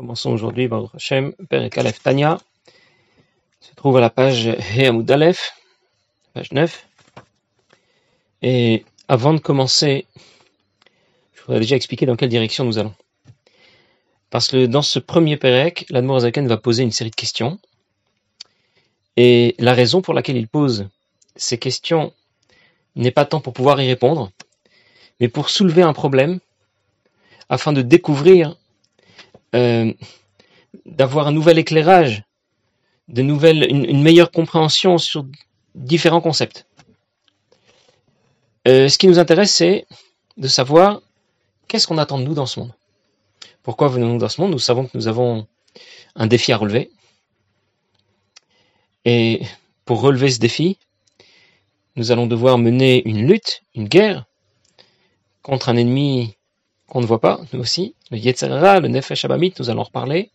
Commençons aujourd'hui, Baruch Hashem, Perek Aleph Tanya, se trouve à la page Heamud Aleph, page 9. Et avant de commencer, je voudrais déjà expliquer dans quelle direction nous allons. Parce que dans ce premier Perek, l'Admorazaken va poser une série de questions. Et la raison pour laquelle il pose ces questions n'est pas tant pour pouvoir y répondre, mais pour soulever un problème, afin de découvrir euh, d'avoir un nouvel éclairage, de nouvelles, une, meilleure compréhension sur différents concepts. Euh, ce qui nous intéresse, c'est de savoir qu'est-ce qu'on attend de nous dans ce monde. Pourquoi venons-nous dans ce monde? Nous savons que nous avons un défi à relever. Et pour relever ce défi, nous allons devoir mener une lutte, une guerre, contre un ennemi qu'on ne voit pas, nous aussi, le Yetzerara, le Nefesh Abamit, nous allons en reparler.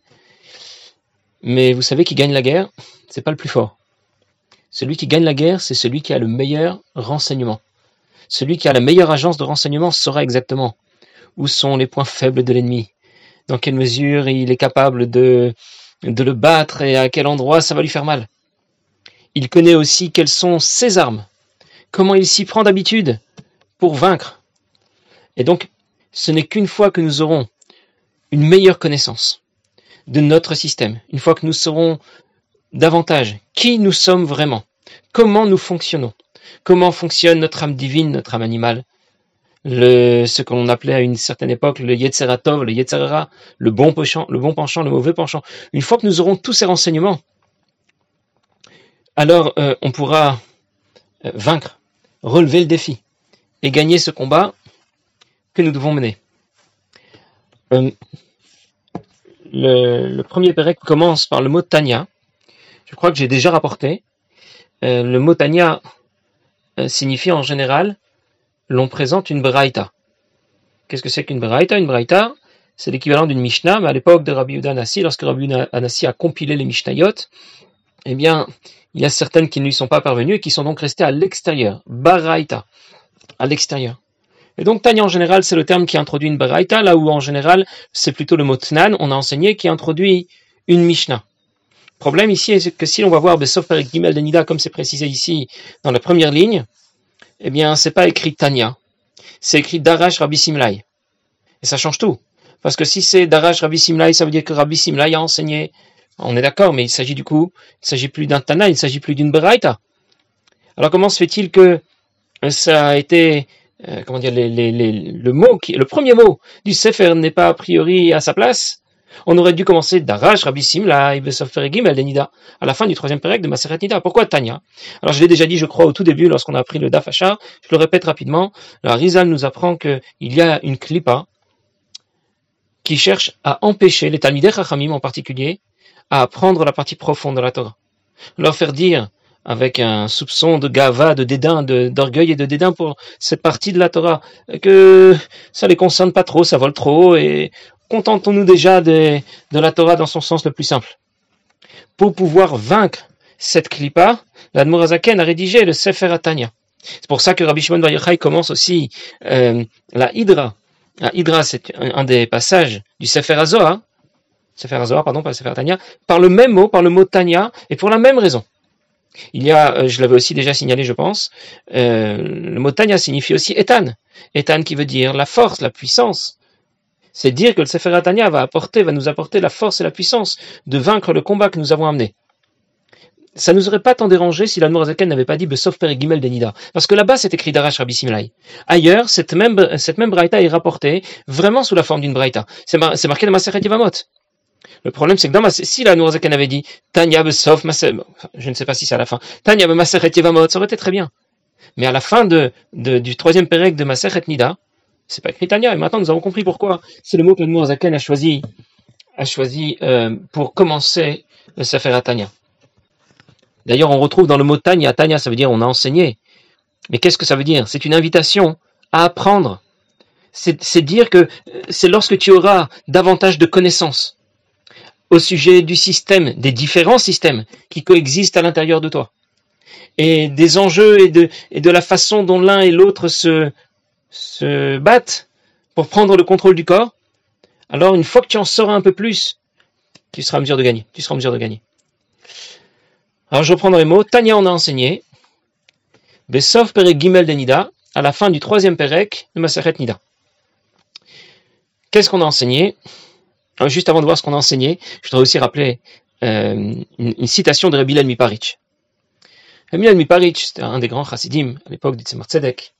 Mais vous savez qui gagne la guerre, c'est pas le plus fort. Celui qui gagne la guerre, c'est celui qui a le meilleur renseignement. Celui qui a la meilleure agence de renseignement saura exactement où sont les points faibles de l'ennemi, dans quelle mesure il est capable de, de le battre et à quel endroit ça va lui faire mal. Il connaît aussi quelles sont ses armes, comment il s'y prend d'habitude pour vaincre. Et donc, ce n'est qu'une fois que nous aurons une meilleure connaissance de notre système, une fois que nous saurons davantage qui nous sommes vraiment, comment nous fonctionnons, comment fonctionne notre âme divine, notre âme animale, le, ce qu'on appelait à une certaine époque le Yetzeratov, le Yetzerara, le bon penchant, le bon penchant, le mauvais penchant. Une fois que nous aurons tous ces renseignements, alors euh, on pourra euh, vaincre, relever le défi et gagner ce combat que nous devons mener. Euh, le, premier Pérec commence par le mot Tanya. Je crois que j'ai déjà rapporté. Euh, le mot Tanya euh, signifie en général l'on présente une Braïta. Qu'est-ce que c'est qu'une Braïta? Une Braïta, c'est l'équivalent d'une Mishnah, mais à l'époque de Rabbi Yehuda Anassi, lorsque Rabbi Yehuda Anassi a compilé les Mishnayot, eh bien, il y a certaines qui ne lui sont pas parvenues et qui sont donc restées à l'extérieur. Baraita, à l'extérieur. Et donc Tanya en général, c'est le terme qui introduit une baraita, là où en général, c'est plutôt le mot Tnan, on a enseigné, qui introduit une Mishnah. Le problème ici, c'est que si on va voir Besof Perik Gimel de Nida, comme c'est précisé ici dans la première ligne, eh bien, c'est pas écrit Tanya, c'est écrit Darash Rabbi Simlai. Et ça change tout. Parce que si c'est Darash Rabbi Simlai, ça veut dire que Rabbi Simlai a enseigné. On est d'accord, mais il s'agit du coup, il s'agit plus d'un Tana, il s'agit plus d'une Baraita. Alors comment se fait-il que ça a été euh, comment dire, les, le mot qui, le premier mot du Sefer n'est pas a priori à sa place, on aurait dû commencer Darash, Rabbi Simla, Gimel, Denida, à la fin du troisième pérec de Maseret Nida. Pourquoi Tanya? Alors je l'ai déjà dit, je crois, au tout début, lorsqu'on a appris le Dafacha, je le répète rapidement, la Rizal nous apprend qu'il y a une clipa qui cherche à empêcher les Talmidei Chachamim en particulier à apprendre la partie profonde de la Torah. Leur faire dire avec un soupçon de gava, de dédain, d'orgueil et de dédain pour cette partie de la Torah, que ça les concerne pas trop, ça vole trop, et contentons-nous déjà de, la Torah dans son sens le plus simple. Pour pouvoir vaincre cette clipa, l'Admorazaken a rédigé le Sefer Atanya. C'est pour ça que Rabbi Shimon Bar Yochai commence aussi euh, la Hydra. La Hydra, c'est un, des passages du Sefer Azohar, Sefer Azohar, pardon, pas Sefer par le même mot, par le mot Tanya, et pour la même raison. Il y a, euh, je l'avais aussi déjà signalé, je pense, euh, le mot Tanya signifie aussi Etan. Etan qui veut dire la force, la puissance. C'est dire que le Sefer Tanya va apporter, va nous apporter la force et la puissance de vaincre le combat que nous avons amené. Ça nous aurait pas tant dérangé si la Nourazaken n'avait pas dit Besof Per Gimel Denida. Parce que là-bas, c'est écrit Darash Rabbi Simlai. Ailleurs, cette même, cette Braïta est rapportée vraiment sous la forme d'une Braïta. C'est marqué dans ma Yevamot. Le problème, c'est que si la Nourzaken avait dit Tanya Besof je ne sais pas si c'est à la fin, Tanya Maseret Yevamot, ça aurait été très bien. Mais à la fin de, du troisième pérec de Maseret Nida, c'est pas écrit Tanya, et maintenant nous avons compris pourquoi c'est le mot que la Nourzaken a choisi, a choisi euh, pour commencer le Sefer à Tanya. D'ailleurs, on retrouve dans le mot Tanya, Tanya, ça veut dire on a enseigné. Mais qu'est-ce que ça veut dire? C'est une invitation à apprendre. C'est dire que c'est lorsque tu auras davantage de connaissances, au sujet du système, des différents systèmes qui coexistent à l'intérieur de toi, et des enjeux et de, la façon dont l'un et l'autre se, battent pour prendre le contrôle du corps, alors une fois que tu en sauras un peu plus tu seras en mesure de gagner. Tu seras en mesure de gagner. Alors je reprends dans les mots. Tania, on a enseigné. Besov Perek Gimel de Nida, à la fin du troisième Perek de Maseret Nida. Qu'est-ce qu'on a enseigné? Juste avant de voir ce qu'on a enseigné, je voudrais aussi rappeler euh, une, citation de Rabbi Miparich. Rabbi Miparich, c'était un des grands chassidim à l'époque du Tzemar Tzedek.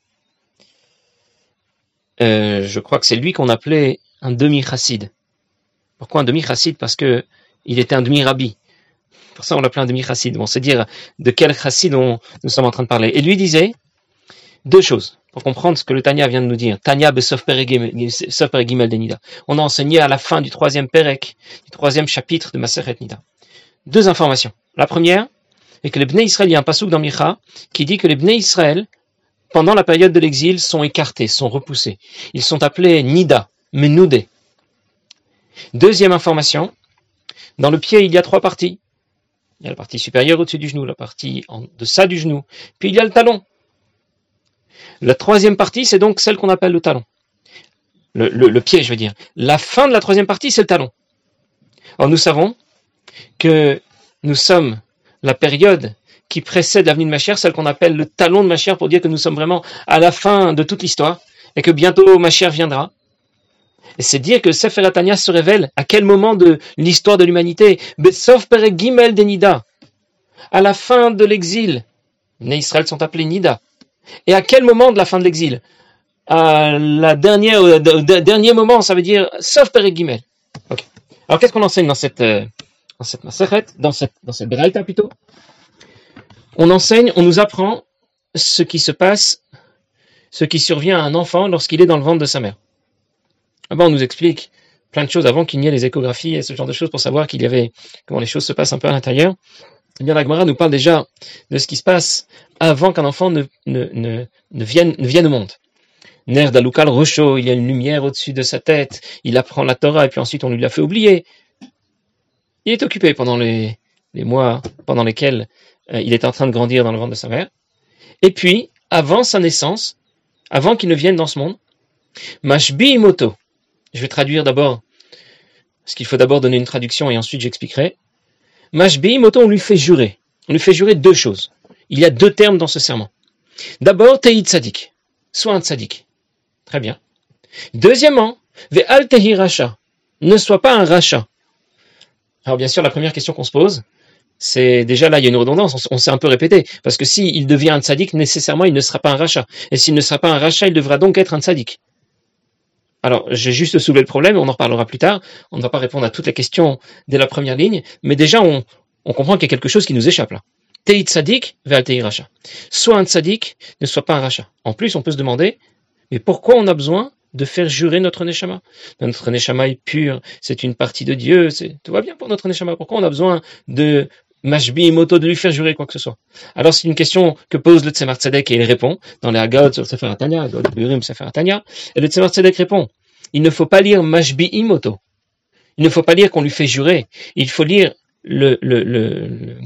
Euh, je crois que c'est lui qu'on appelait un demi-chassid. Pourquoi un demi-chassid? Parce que il était un demi-rabbi. Pour ça, on l'appelait un demi-chassid. Bon, c'est dire de quel chassid nous sommes en train de parler. Et lui disait deux choses pour comprendre ce que le Tanya vient de nous dire. Tanya besof peregimel de Nida. On a enseigné à la fin du troisième perek, du troisième chapitre de Maseret Nida. Deux informations. La première est que les Bnei Israël, il y a un pasouk dans Micha qui dit que les Bnei Israël, pendant la période de l'exil, sont écartés, sont repoussés. Ils sont appelés Nida, Menoudé. Deuxième information, dans le pied, il y a trois parties. Il y a la partie supérieure au-dessus du genou, la partie en deçà du genou, puis il y a le talon. La troisième partie, c'est donc celle qu'on appelle le talon. Le, pied, je veux dire. La fin de la troisième partie, c'est le talon. Or, nous savons que nous sommes la période qui précède l'avenue de Machère, celle qu'on appelle le talon de Machère, pour dire que nous sommes vraiment à la fin de toute l'histoire, et que bientôt Machère viendra. Et c'est dire que Sefer Atania se révèle à quel moment de l'histoire de l'humanité, sauf Perek Gimel des Nida, à la fin de l'exil. Les Israël sont appelés Nida. Et à quel moment de la fin de l'exil? À la dernière, au dernier moment, ça veut dire sauf Perek Gimel. Alors qu'est-ce qu'on enseigne dans cette euh, dans cette dans cette dans plutôt? On enseigne, on nous apprend ce qui se passe, ce qui survient à un enfant lorsqu'il est dans le ventre de sa mère. on nous explique plein de choses avant qu'il n'y ait les échographies et ce genre de choses pour savoir qu'il y avait comment les choses se passent un peu à l'intérieur. Eh bien, la Gemara nous parle déjà de ce qui se passe avant qu'un enfant ne, ne, ne, ne, vienne, ne vienne au monde. Ner d'Alukal Rocho, il y a une lumière au-dessus de sa tête, il apprend la Torah et puis ensuite on lui l'a fait oublier. Il est occupé pendant les, mois pendant lesquels euh, il est en train de grandir dans le ventre de sa mère. Et puis, avant sa naissance, avant qu'il ne vienne dans ce monde, Mashbi Moto. Je vais traduire d'abord, parce qu'il faut d'abord donner une traduction et ensuite j'expliquerai. Mashbi Moto, on lui fait jurer. On lui fait jurer deux choses. Il y a deux termes dans ce serment. D'abord, Tei Tzadik. Sois un Tzadik. Très bien. Deuxièmement, Ve'al Tehi Racha. Ne sois pas un Racha. Alors bien sûr, la première question qu'on se pose, c'est déjà là, il y a une redondance, on, s'est un peu répété, parce que s'il devient un tzaddik, nécessairement, il ne sera pas un rachat. Et s'il ne sera pas un rachat, il devra donc être un tzaddik. Alors, j'ai juste soulevé le problème, on en reparlera plus tard. On ne va pas répondre à toutes les questions dès la première ligne, mais déjà, on, comprend qu'il y a quelque chose qui nous échappe là. Tei rachat. Soit un tzadik, ne soit pas un rachat. En plus, on peut se demander, mais pourquoi on a besoin de faire jurer notre neshama? Notre neshama est pur, c'est une partie de Dieu, tout va bien pour notre neshama. Pourquoi on a besoin de Mashbi Moto de lui faire jurer quoi que ce soit? Alors c'est une question que pose le Tzemar Tzedek et il répond dans les Haggadah sur Sefer Burim Sefer Atanya, et le Tzemar Tzedek répond il ne faut pas lire Mashbi Imoto. Il ne faut pas lire qu'on lui fait jurer. Il faut lire le, le, le,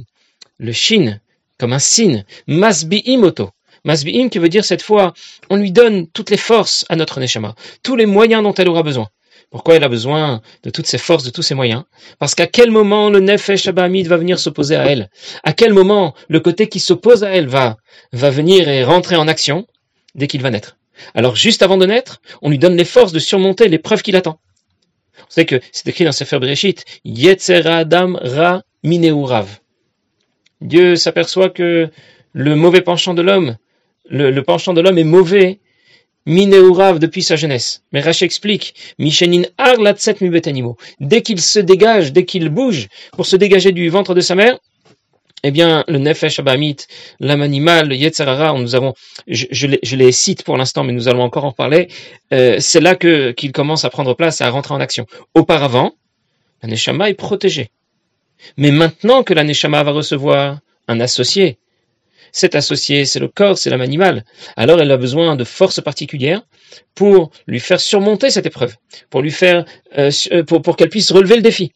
le, shin comme un signe. Masbi Imoto. Masbi'im qui veut dire cette fois, on lui donne toutes les forces à notre Neshama, tous les moyens dont elle aura besoin. Pourquoi elle a besoin de toutes ses forces, de tous ses moyens? Parce qu'à quel moment le Nefesh Abahamid va venir s'opposer à elle? À quel moment le côté qui s'oppose à elle va, va venir et rentrer en action dès qu'il va naître? Alors juste avant de naître, on lui donne les forces de surmonter l'épreuve qui l'attend. Vous savez que c'est écrit dans Sefer Bereshit, Yetzer Adam Ra Mineurav. Dieu s'aperçoit que le mauvais penchant de l'homme, le, penchant de l'homme est mauvais Mineurav depuis sa jeunesse. Mais Rach explique, Mishenin ar mi. Dès qu'il se dégage, dès qu'il bouge pour se dégager du ventre de sa mère, eh bien, le Nefesh Abamit, l'âme animale, le nous avons, je, les, cite pour l'instant, mais nous allons encore en parler, euh, c'est là qu'il commence à prendre place à rentrer en action. Auparavant, la Neshama est protégée. Mais maintenant que la Neshama va recevoir un associé, cet associé, c'est le corps, c'est l'âme animale. Alors elle a besoin de forces particulières pour lui faire surmonter cette épreuve, pour lui faire, euh, euh, pour, qu'elle puisse relever le défi,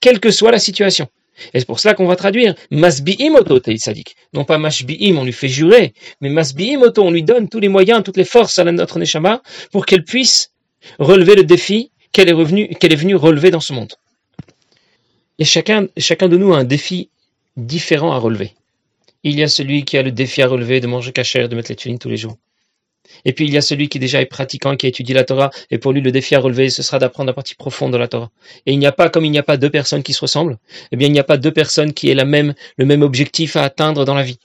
quelle que soit la situation. Et c'est pour cela qu'on va traduire Masbi'im oto sadik. Non pas Mashbi'im, on lui fait jurer, mais Masbi'im oto, on lui donne tous les moyens, toutes les forces à notre Neshama pour qu'elle puisse relever le défi qu'elle est, revenue, qu'elle est venue relever dans ce monde. Et chacun, de nous a un défi différent à relever. Il y a celui qui a le défi à relever de manger cachère, de mettre les tulines tous les jours. Et puis il y a celui qui déjà est pratiquant, qui a étudié la Torah, et pour lui le défi à relever, ce sera d'apprendre la partie profonde de la Torah. Et il n'y a pas, comme il n'y a pas deux personnes qui se ressemblent, eh bien il n'y a pas deux personnes qui aient la même, le même objectif à atteindre dans la vie.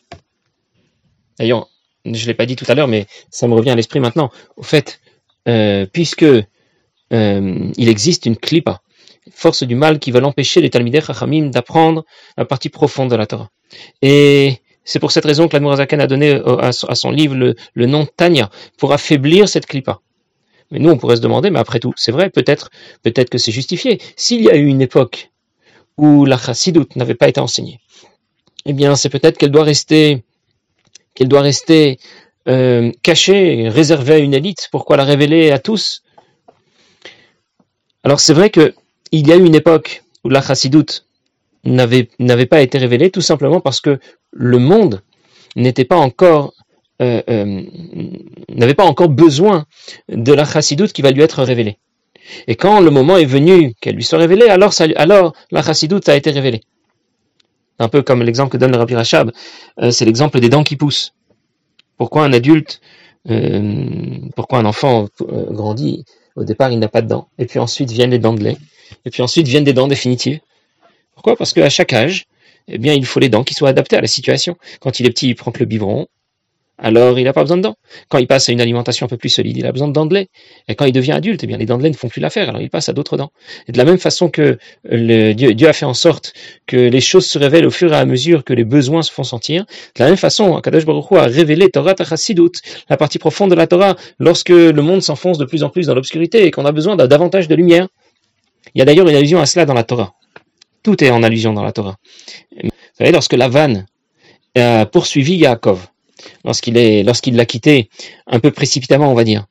D'ailleurs, je ne l'ai pas dit tout à l'heure, mais ça me revient à l'esprit maintenant. Au fait, euh, puisque euh, il existe une klipa, force du mal qui va l'empêcher les Talmidei Chachamim d'apprendre la partie profonde de la Torah. Et c'est pour cette raison que l'Admorazakan a donné euh, à son livre le, nom Tanya, pour affaiblir cette clipa. Mais nous, on pourrait se demander, mais après tout, c'est vrai, peut-être peut-être que c'est justifié. S'il y a eu une époque où la chassidoute n'avait pas été enseignée, eh bien, c'est peut-être qu'elle doit rester, qu'elle doit rester euh, cachée, réservée à une élite. Pourquoi la révéler à tous? Alors, c'est vrai que il y a eu une époque où la chassidoute n'avait pas été révélée, tout simplement parce que le monde n'était pas encore euh, euh, n'avait pas encore besoin de la chassidoute qui va lui être révélée. Et quand le moment est venu qu'elle lui soit révélée, alors, la chassidoute a été révélée. Un peu comme l'exemple que donne le Rabbi Rachab, euh, c'est l'exemple des dents qui poussent. Pourquoi un adulte, pourquoi un enfant grandit, au départ il n'a pas de dents, et puis ensuite viennent les dents de lait, et puis ensuite viennent des dents définitives. Pourquoi? Parce qu'à chaque âge, eh bien, il faut les dents qui soient adaptées à la situation. Quand il est petit, il prend que le biberon, alors il n'a pas besoin de dents. Quand il passe à une alimentation un peu plus solide, il a besoin de dents de lait. Et quand il devient adulte, eh bien, les dents de lait ne font plus l'affaire, alors il passe à d'autres dents. Et de la même façon que le, Dieu, a fait en sorte que les choses se révèlent au fur et à mesure que les besoins se font sentir, de la même façon, Akadosh Baruch Hu a révélé Torah Tachassidut, la partie profonde de la Torah, lorsque le monde s'enfonce de plus en plus dans l'obscurité et qu'on a besoin d'un davantage de lumière. Il y a d'ailleurs une allusion à cela dans la Torah. Tout est en allusion dans la Torah. Vous savez, lorsque Lavan a poursuivi Yaakov, lorsqu'il est, l'a quitté un peu précipitamment, on va dire,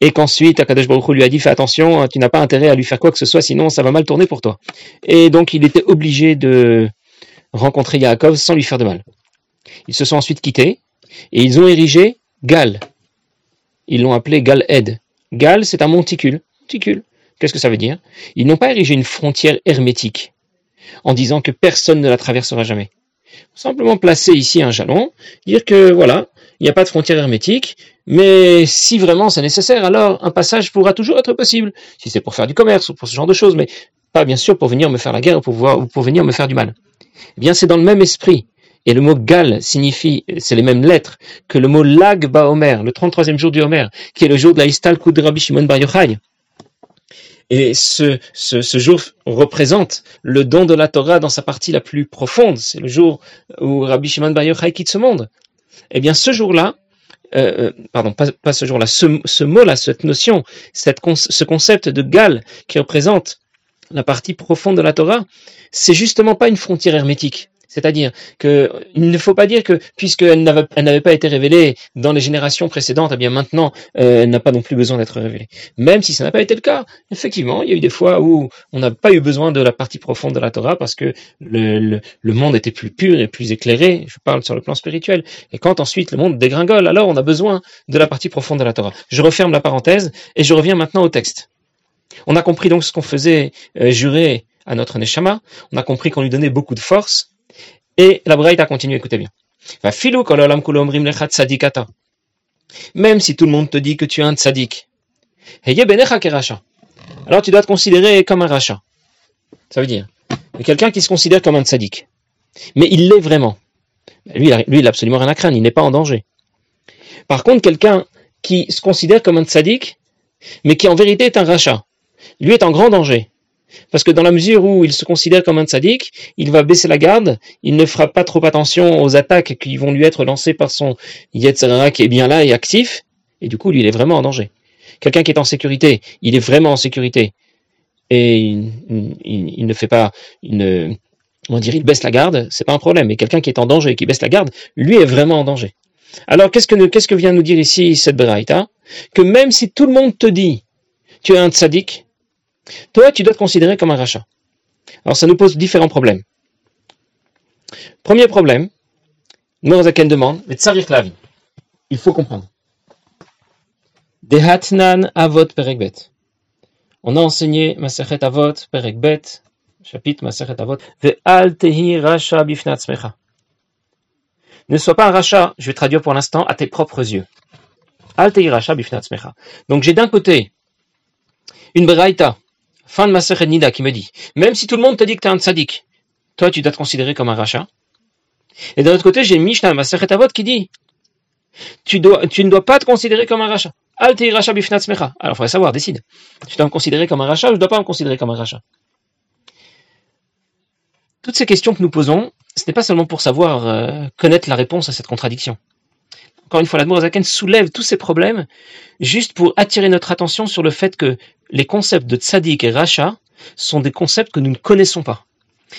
et qu'ensuite Akadosh Baruch lui a dit fais attention, tu n'as pas intérêt à lui faire quoi que ce soit, sinon ça va mal tourner pour toi. Et donc il était obligé de rencontrer Yaakov sans lui faire de mal. Ils se sont ensuite quittés et ils ont érigé Gal. Ils l'ont appelé Gal-Ed. Gal, c'est un monticule. Monticule. Qu'est-ce que ça veut dire? Ils n'ont pas érigé une frontière hermétique en disant que personne ne la traversera jamais. Simplement placer ici un jalon, dire que voilà, il n'y a pas de frontière hermétique, mais si vraiment c'est nécessaire, alors un passage pourra toujours être possible, si c'est pour faire du commerce ou pour ce genre de choses, mais pas bien sûr pour venir me faire la guerre ou pour, ou pour venir me faire du mal. Eh bien, c'est dans le même esprit. Et le mot gal signifie, c'est les mêmes lettres que le mot lag ba Omer, le 33e jour du Homer, qui est le jour de la Istal Kud Rabbi Shimon Bar Yochai. Et ce, ce, jour représente le don de la Torah dans sa partie la plus profonde. C'est le jour où Rabbi Shimon Bar Yochai quitte ce monde. Eh bien, ce jour-là, euh, euh, pardon, pas, ce jour-là, ce, ce mot-là, cette notion, ce concept de Gal qui représente la partie profonde de la Torah, c'est justement pas une frontière hermétique. C'est-à-dire qu'il ne faut pas dire que puisqu'elle n'avait pas été révélée dans les générations précédentes, eh bien maintenant euh, elle n'a pas non plus besoin d'être révélée. Même si ça n'a pas été le cas, effectivement, il y a eu des fois où on n'a pas eu besoin de la partie profonde de la Torah parce que le, monde était plus pur et plus éclairé. Je parle sur le plan spirituel. Et quand ensuite le monde dégringole, alors on a besoin de la partie profonde de la Torah. Je referme la parenthèse et je reviens maintenant au texte. On a compris donc ce qu'on faisait euh, jurer à notre Neshama. On a compris qu'on lui donnait beaucoup de force. Et la Braïta continue, écoutez bien. Même si tout le monde te dit que tu es un tzaddik, alors tu dois te considérer comme un rachat. Ça veut dire, quelqu'un qui se considère comme un tzaddik. Mais il l'est vraiment. Lui, lui, il n'a absolument rien à craindre, il n'est pas en danger. Par contre, quelqu'un qui se considère comme un tzaddik, mais qui en vérité est un rachat, lui est en grand danger. Parce que dans la mesure où il se considère comme un tzaddik, il va baisser la garde, il ne fera pas trop attention aux attaques qui vont lui être lancées par son Yetzirah qui est bien là et actif, et du coup, lui, il est vraiment en danger. Quelqu'un qui est en sécurité, il est vraiment en sécurité, et il, ne fait pas, ne, on dire, il baisse la garde, c'est pas un problème, mais quelqu'un qui est en danger et qui baisse la garde, lui est vraiment en danger. Alors, qu'est-ce que, qu'est-ce que vient nous dire ici cette Beraïta Que même si tout le monde te dit, tu es un tzaddik, toi, tu dois te considérer comme un rachat. Alors, ça nous pose différents problèmes. Premier problème, Morazaken demande, mais tsarir vie. Il faut comprendre. Dehatnan avot perekbet. On a enseigné Masechet avot perekbet chapitre Maseret Avot, Ve'al tehi rasha bifnatzmecha. Ne sois pas un rachat, je vais traduire pour l'instant, à tes propres yeux. Al tehi rasha bifnatzmecha. Donc j'ai d'un côté une braïta, fin de Maseret Nida, qui me dit, même si tout le monde te dit que tu es un tzaddik, toi tu dois te considérer comme un rachat. Et d'un autre côté, j'ai Mishnah, Maseret Avot, qui dit, tu, dois, tu ne dois pas te considérer comme un rachat. Al rasha bifnatzmecha. Alors il faudrait savoir, décide. Tu dois me considérer comme un rachat ou je ne dois pas me considérer comme un rachat? Toutes ces questions que nous posons, ce n'est pas seulement pour savoir euh, connaître la réponse à cette contradiction. Encore une fois, l'Admour Azaken soulève tous ces problèmes juste pour attirer notre attention sur le fait que les concepts de tzaddik et racha sont des concepts que nous ne connaissons pas.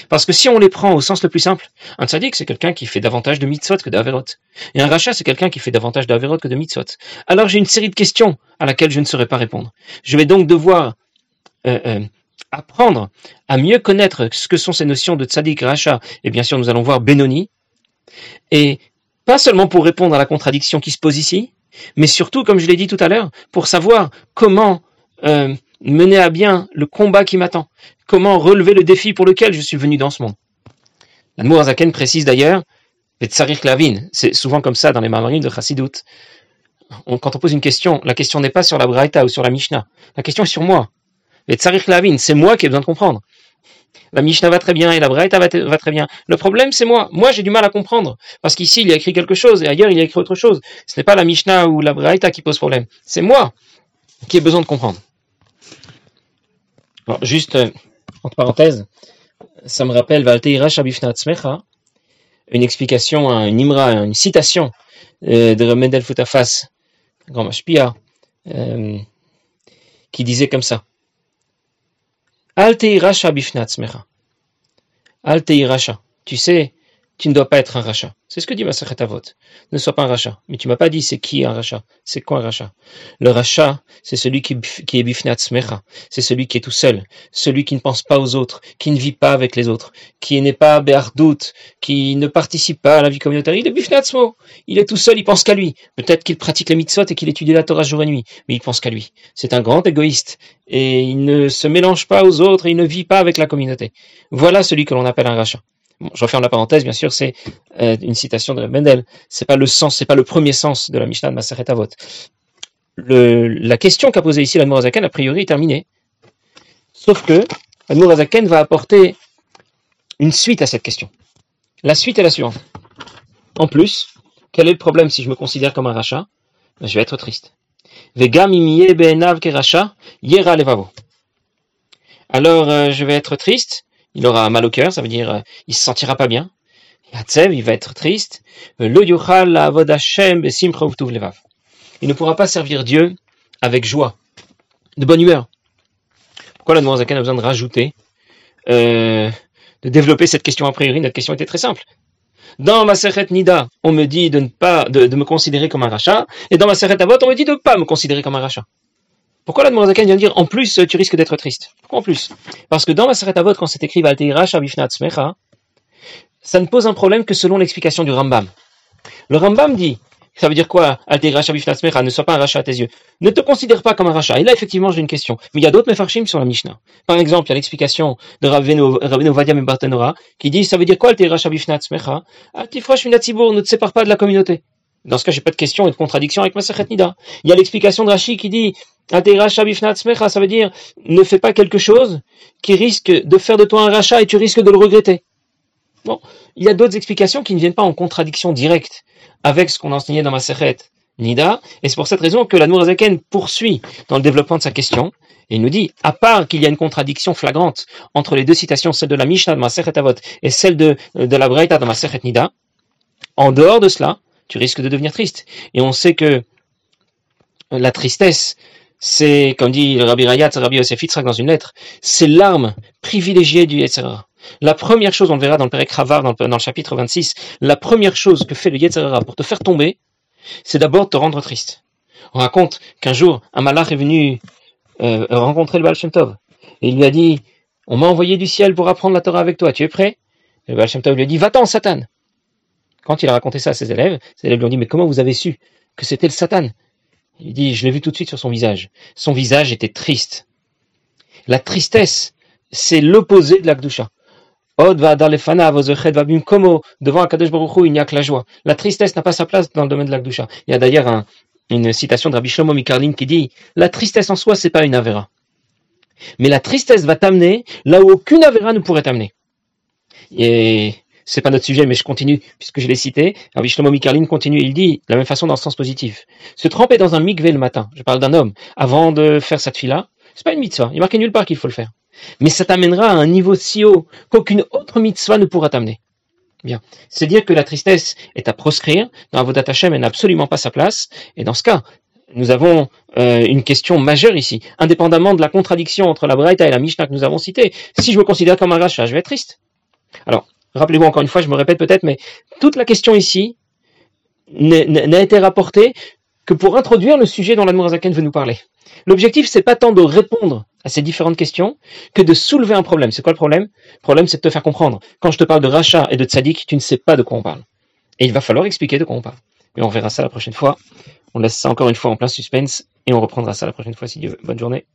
Parce que si on les prend au sens le plus simple, un tzaddik c'est quelqu'un qui fait davantage de mitzvot que d'averot. Et un rachat c'est quelqu'un qui fait davantage d'averot que de mitzvot. Alors j'ai une série de questions à laquelle je ne saurais pas répondre. Je vais donc devoir euh, euh, apprendre à mieux connaître ce que sont ces notions de tzaddik, racha, et bien sûr nous allons voir Benoni, et pas seulement pour répondre à la contradiction qui se pose ici, mais surtout, comme je l'ai dit tout à l'heure, pour savoir comment euh, mener à bien le combat qui m'attend, comment relever le défi pour lequel je suis venu dans ce monde. L'Admour Zaken précise d'ailleurs, Tsarir Klavin, c'est souvent comme ça dans les marines de Chassidut. quand on pose une question, la question n'est pas sur la Braïta ou sur la Mishnah, la question est sur moi. Et Tsarir Lavin, c'est moi qui ai besoin de comprendre. La Mishnah va très bien et la Braïta va, très bien. Le problème, c'est moi. Moi, j'ai du mal à comprendre. Parce qu'ici, il y a écrit quelque chose et ailleurs, il y a écrit autre chose. Ce n'est pas la Mishnah ou la Braïta qui pose problème. C'est moi qui ai besoin de comprendre. Alors, juste, euh, entre parenthèses, ça me rappelle Valteira Shabifna une explication, une imra, une citation euh, de Mendel Futafas, grand mashpia, euh, qui disait comme ça. Alte rasha bifnatzmecha. Alte rasha. Tu sais, tu ne dois pas être un rachat. C'est ce que dit Masachet Avot. Ne sois pas un rachat. Mais tu m'as pas dit c'est qui un rachat. C'est quoi un rachat? Le rachat, c'est celui qui, qui est bifnatzmecha. C'est celui qui est tout seul. Celui qui ne pense pas aux autres, qui ne vit pas avec les autres, qui n'est pas béardout, qui ne participe pas à la vie communautaire. Il est bifnatzmo. Il est tout seul, il pense qu'à lui. Peut-être qu'il pratique les mitzvot et qu'il étudie la Torah jour et nuit, mais il pense qu'à lui. C'est un grand égoïste. Et il ne se mélange pas aux autres il ne vit pas avec la communauté. Voilà celui que l'on appelle un rachat je referme la parenthèse, bien sûr, c'est euh, une citation de Mendel. C'est pas le sens, c'est pas le premier sens de la Mishnah de Maseret Avot. La question qu'a posée ici l'Admour a priori, est terminée. Sauf que l'Admour va apporter une suite à cette question. La suite est la suivante. En plus, quel est le problème si je me considère comme un rachat? Ben, Je vais être triste. Alors, euh, je vais être triste il aura mal au cœur, ça veut dire euh, il se sentira pas bien. il va être triste. Il ne pourra pas servir Dieu avec joie, de bonne humeur. Pourquoi la Zaken a besoin de rajouter, euh, de développer cette question a priori? Notre question était très simple. Dans ma Seret Nida, on me dit de ne pas, de, me considérer comme un rachat, et dans ma Seret Avot, on me dit de ne pas me considérer comme un rachat. Pourquoi la Zaken vient de dire en plus tu risques d'être triste? Pourquoi en plus? Parce que dans la Avot, quand c'est écrit ça ne pose un problème que selon l'explication du Rambam. Le Rambam dit, ça veut dire quoi ne sois pas un rachat à tes yeux. Ne te considère pas comme un rachat. Et là, effectivement, j'ai une question. Mais il y a d'autres mefarshim sur la Mishnah. Par exemple, il y a l'explication de Raveno Vadia Bartenora qui dit, ça veut dire quoi Al Ne te sépare pas de la communauté. Dans ce cas, j'ai pas de question et de contradiction avec Masachet Nida. Il y a l'explication de Rashi qui dit ça veut dire ne fais pas quelque chose qui risque de faire de toi un rachat et tu risques de le regretter. Bon, il y a d'autres explications qui ne viennent pas en contradiction directe avec ce qu'on a enseigné dans Masachet Nida, et c'est pour cette raison que la Nourazaken poursuit dans le développement de sa question, et il nous dit, à part qu'il y a une contradiction flagrante entre les deux citations, celle de la Mishnah de Masachet Avot et celle de, de la Breita de Masachet Nida, en dehors de cela, tu risques de devenir triste. Et on sait que la tristesse, c'est, comme dit le Rabbi Rayat, Rabbi Yosef Yitzhak dans une lettre, c'est l'arme privilégiée du Yetzirah. La première chose, on le verra dans le Père Ravar, dans, le, chapitre 26, la première chose que fait le Yetzirah pour te faire tomber, c'est d'abord te rendre triste. On raconte qu'un jour, un malach est venu euh, rencontrer le Baal Shem Tov, et il lui a dit, on m'a envoyé du ciel pour apprendre la Torah avec toi, tu es prêt? Le Baal Shem Tov lui a dit, va-t'en, Satan quand il a raconté ça à ses élèves, ses élèves lui ont dit, mais comment vous avez su que c'était le Satan? Il dit, je l'ai vu tout de suite sur son visage. Son visage était triste. La tristesse, c'est l'opposé de la Gdusha. Od va dans les fana, va comme devant Akadosh Baruch il n'y a que la joie. La tristesse n'a pas sa place dans le domaine de la Gdusha. Il y a d'ailleurs une citation de Rabbi Shlomo Mikarlin qui dit La tristesse en soi, c'est pas une Avera. Mais la tristesse va t'amener là où aucune Avera ne pourrait t'amener. Et c'est pas notre sujet, mais je continue, puisque je l'ai cité. Rabbi Shlomo Mikarlin continue, il dit, de la même façon dans le sens positif. Se tremper dans un mikvé le matin, je parle d'un homme, avant de faire cette fila, c'est pas une mitzvah. Il marqué nulle part qu'il faut le faire. Mais ça t'amènera à un niveau si haut qu'aucune autre mitzvah ne pourra t'amener. Bien. C'est dire que la tristesse est à proscrire. Dans Avodat Hashem, elle n'a absolument pas sa place. Et dans ce cas, nous avons euh, une question majeure ici. Indépendamment de la contradiction entre la Braïta et la Mishnah que nous avons citée, si je me considère comme un rachat, je vais être triste. Alors, rappelez-vous encore une fois, je me répète peut-être, mais toute la question ici n'a été rapportée que pour introduire le sujet dont l'Admorazaken veut nous parler. L'objectif, c'est pas tant de répondre à ces différentes questions que de soulever un problème. C'est quoi le problème? Le problème, c'est de te faire comprendre. Quand je te parle de rachat et de tzaddik, tu ne sais pas de quoi on parle. Et il va falloir expliquer de quoi on parle. Mais on verra ça la prochaine fois. On laisse ça encore une fois en plein suspense et on reprendra ça la prochaine fois si Dieu veut. Bonne journée.